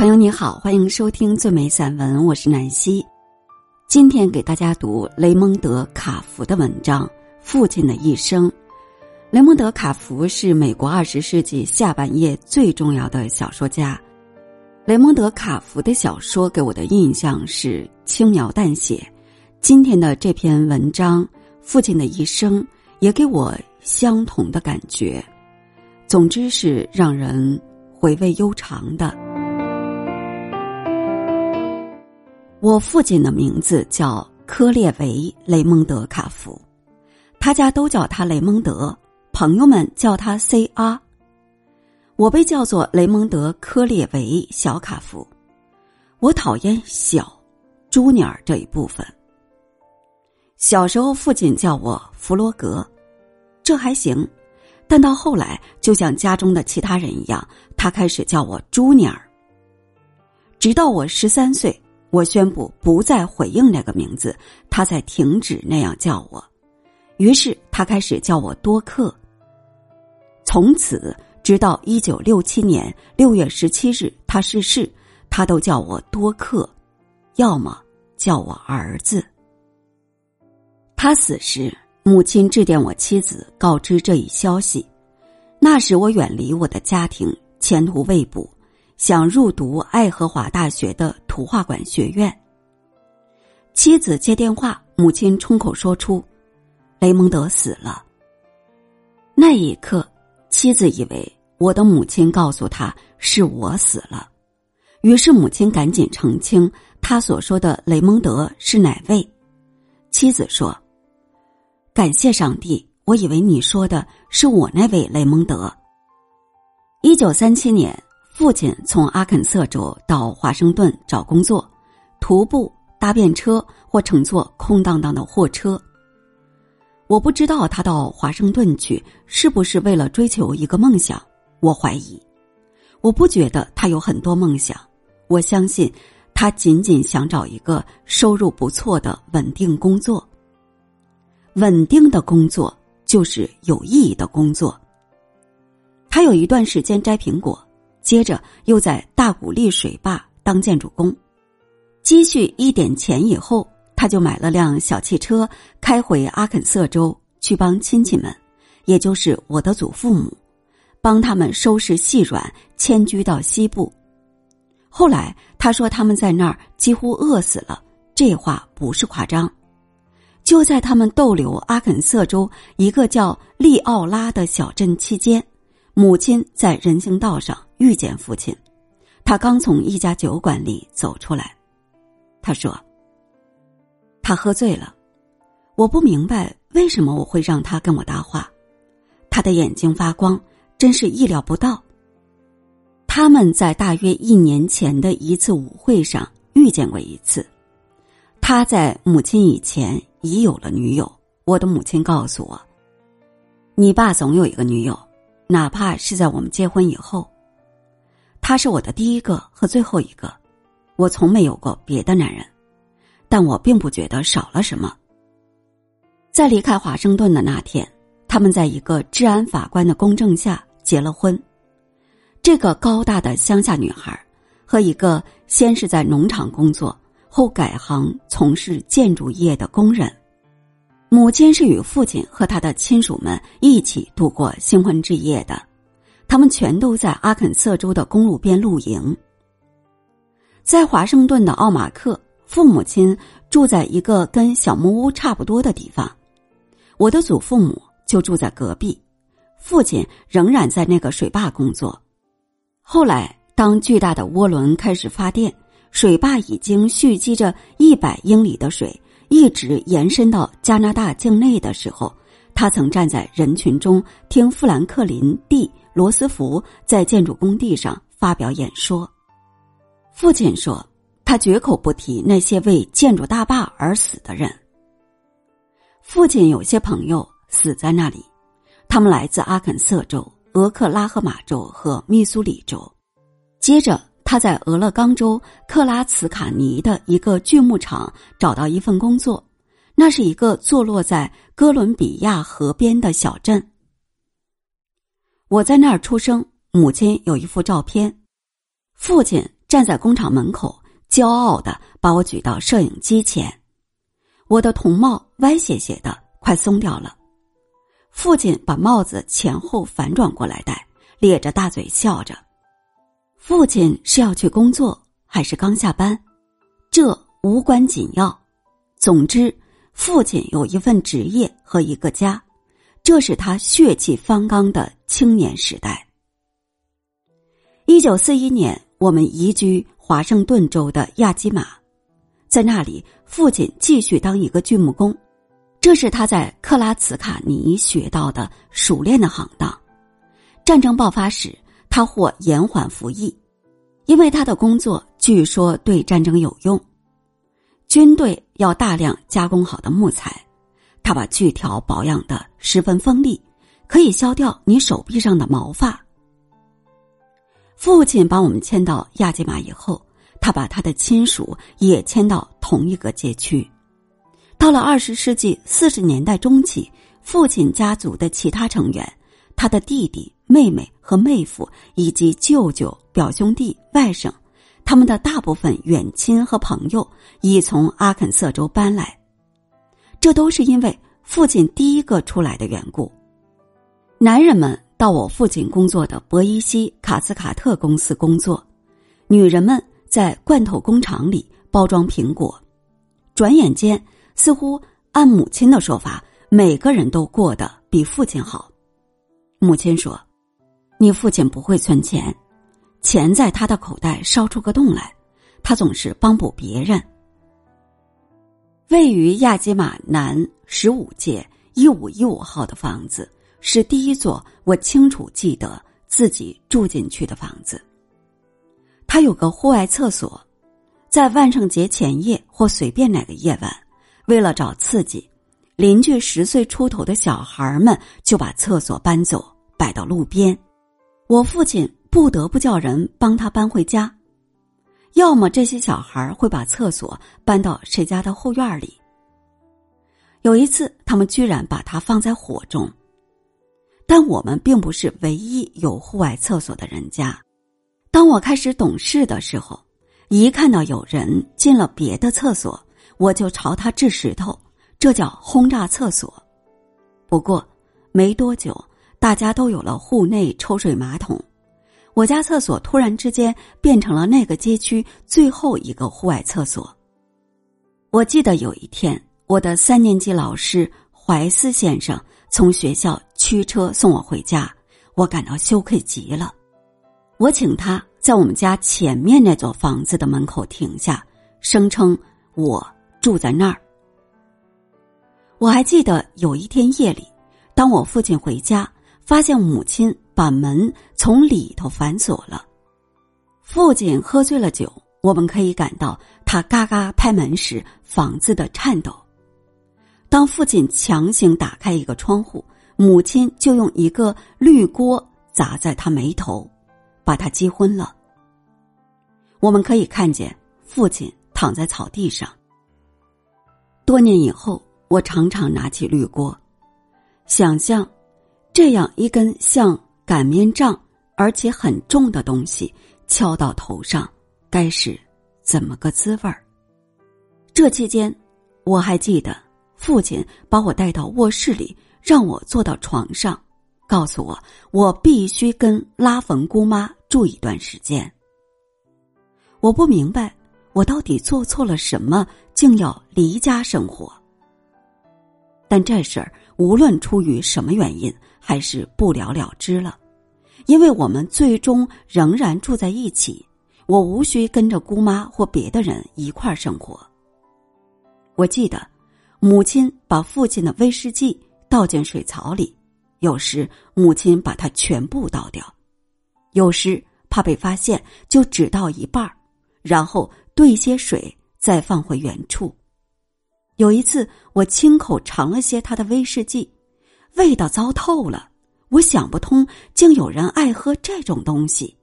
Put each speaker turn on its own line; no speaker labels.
朋友你好，欢迎收听最美散文，我是南希。今天给大家读雷蒙德·卡福的文章《父亲的一生》。雷蒙德·卡福是美国二十世纪下半叶最重要的小说家。雷蒙德·卡福的小说给我的印象是轻描淡写，今天的这篇文章《父亲的一生》也给我相同的感觉。总之是让人回味悠长的。我父亲的名字叫科列维·雷蒙德·卡福，他家都叫他雷蒙德，朋友们叫他 C.R。我被叫做雷蒙德·科列维·小卡福。我讨厌“小”“朱尼尔”这一部分。小时候，父亲叫我弗罗格，这还行，但到后来，就像家中的其他人一样，他开始叫我朱尼尔。直到我十三岁。我宣布不再回应那个名字，他才停止那样叫我。于是他开始叫我多克。从此直到一九六七年六月十七日他逝世，他都叫我多克，要么叫我儿子。他死时，母亲致电我妻子，告知这一消息。那时我远离我的家庭，前途未卜。想入读爱荷华大学的图画馆学院。妻子接电话，母亲冲口说出：“雷蒙德死了。”那一刻，妻子以为我的母亲告诉他是我死了，于是母亲赶紧澄清他所说的雷蒙德是哪位。妻子说：“感谢上帝，我以为你说的是我那位雷蒙德。”一九三七年。父亲从阿肯色州到华盛顿找工作，徒步、搭便车或乘坐空荡荡的货车。我不知道他到华盛顿去是不是为了追求一个梦想，我怀疑。我不觉得他有很多梦想，我相信他仅仅想找一个收入不错的稳定工作。稳定的工作就是有意义的工作。他有一段时间摘苹果。接着又在大谷利水坝当建筑工，积蓄一点钱以后，他就买了辆小汽车，开回阿肯色州去帮亲戚们，也就是我的祖父母，帮他们收拾细软，迁居到西部。后来他说他们在那儿几乎饿死了，这话不是夸张。就在他们逗留阿肯色州一个叫利奥拉的小镇期间。母亲在人行道上遇见父亲，他刚从一家酒馆里走出来。他说：“他喝醉了，我不明白为什么我会让他跟我搭话。他的眼睛发光，真是意料不到。他们在大约一年前的一次舞会上遇见过一次。他在母亲以前已有了女友。我的母亲告诉我，你爸总有一个女友。”哪怕是在我们结婚以后，他是我的第一个和最后一个，我从没有过别的男人，但我并不觉得少了什么。在离开华盛顿的那天，他们在一个治安法官的公证下结了婚。这个高大的乡下女孩和一个先是在农场工作后改行从事建筑业的工人。母亲是与父亲和他的亲属们一起度过新婚之夜的，他们全都在阿肯色州的公路边露营。在华盛顿的奥马克，父母亲住在一个跟小木屋差不多的地方，我的祖父母就住在隔壁。父亲仍然在那个水坝工作。后来，当巨大的涡轮开始发电，水坝已经蓄积着一百英里的水。一直延伸到加拿大境内的时候，他曾站在人群中听富兰克林 ·D· 罗斯福在建筑工地上发表演说。父亲说，他绝口不提那些为建筑大坝而死的人。父亲有些朋友死在那里，他们来自阿肯色州、俄克拉荷马州和密苏里州。接着。他在俄勒冈州克拉茨卡尼的一个锯木厂找到一份工作，那是一个坐落在哥伦比亚河边的小镇。我在那儿出生，母亲有一幅照片，父亲站在工厂门口，骄傲的把我举到摄影机前。我的铜帽歪斜斜的，快松掉了。父亲把帽子前后反转过来戴，咧着大嘴笑着。父亲是要去工作，还是刚下班？这无关紧要。总之，父亲有一份职业和一个家，这是他血气方刚的青年时代。一九四一年，我们移居华盛顿州的亚基马，在那里，父亲继续当一个锯木工。这是他在克拉茨卡尼学到的熟练的行当。战争爆发时，他获延缓服役，因为他的工作据说对战争有用。军队要大量加工好的木材，他把锯条保养的十分锋利，可以削掉你手臂上的毛发。父亲把我们迁到亚基马以后，他把他的亲属也迁到同一个街区。到了二十世纪四十年代中期，父亲家族的其他成员，他的弟弟、妹妹和妹夫，以及舅舅、表兄弟、外甥，他们的大部分远亲和朋友已从阿肯色州搬来。这都是因为父亲第一个出来的缘故。男人们到我父亲工作的博伊西卡斯卡特公司工作，女人们在罐头工厂里包装苹果。转眼间。似乎按母亲的说法，每个人都过得比父亲好。母亲说：“你父亲不会存钱，钱在他的口袋烧出个洞来，他总是帮补别人。”位于亚基马南十五街一五一五号的房子是第一座我清楚记得自己住进去的房子。它有个户外厕所，在万圣节前夜或随便哪个夜晚。为了找刺激，邻居十岁出头的小孩们就把厕所搬走，摆到路边。我父亲不得不叫人帮他搬回家，要么这些小孩会把厕所搬到谁家的后院里。有一次，他们居然把它放在火中。但我们并不是唯一有户外厕所的人家。当我开始懂事的时候，一看到有人进了别的厕所。我就朝他掷石头，这叫轰炸厕所。不过，没多久，大家都有了户内抽水马桶，我家厕所突然之间变成了那个街区最后一个户外厕所。我记得有一天，我的三年级老师怀斯先生从学校驱车送我回家，我感到羞愧极了。我请他在我们家前面那座房子的门口停下，声称我。住在那儿。我还记得有一天夜里，当我父亲回家，发现母亲把门从里头反锁了。父亲喝醉了酒，我们可以感到他嘎嘎拍门时房子的颤抖。当父亲强行打开一个窗户，母亲就用一个绿锅砸在他眉头，把他击昏了。我们可以看见父亲躺在草地上。多年以后，我常常拿起绿锅，想象这样一根像擀面杖而且很重的东西敲到头上，该是怎么个滋味儿？这期间，我还记得父亲把我带到卧室里，让我坐到床上，告诉我我必须跟拉冯姑妈住一段时间。我不明白。我到底做错了什么，竟要离家生活？但这事儿无论出于什么原因，还是不了了之了，因为我们最终仍然住在一起。我无需跟着姑妈或别的人一块儿生活。我记得，母亲把父亲的威士忌倒进水槽里，有时母亲把它全部倒掉，有时怕被发现，就只倒一半儿，然后。兑些水，再放回原处。有一次，我亲口尝了些他的威士忌，味道糟透了。我想不通，竟有人爱喝这种东西。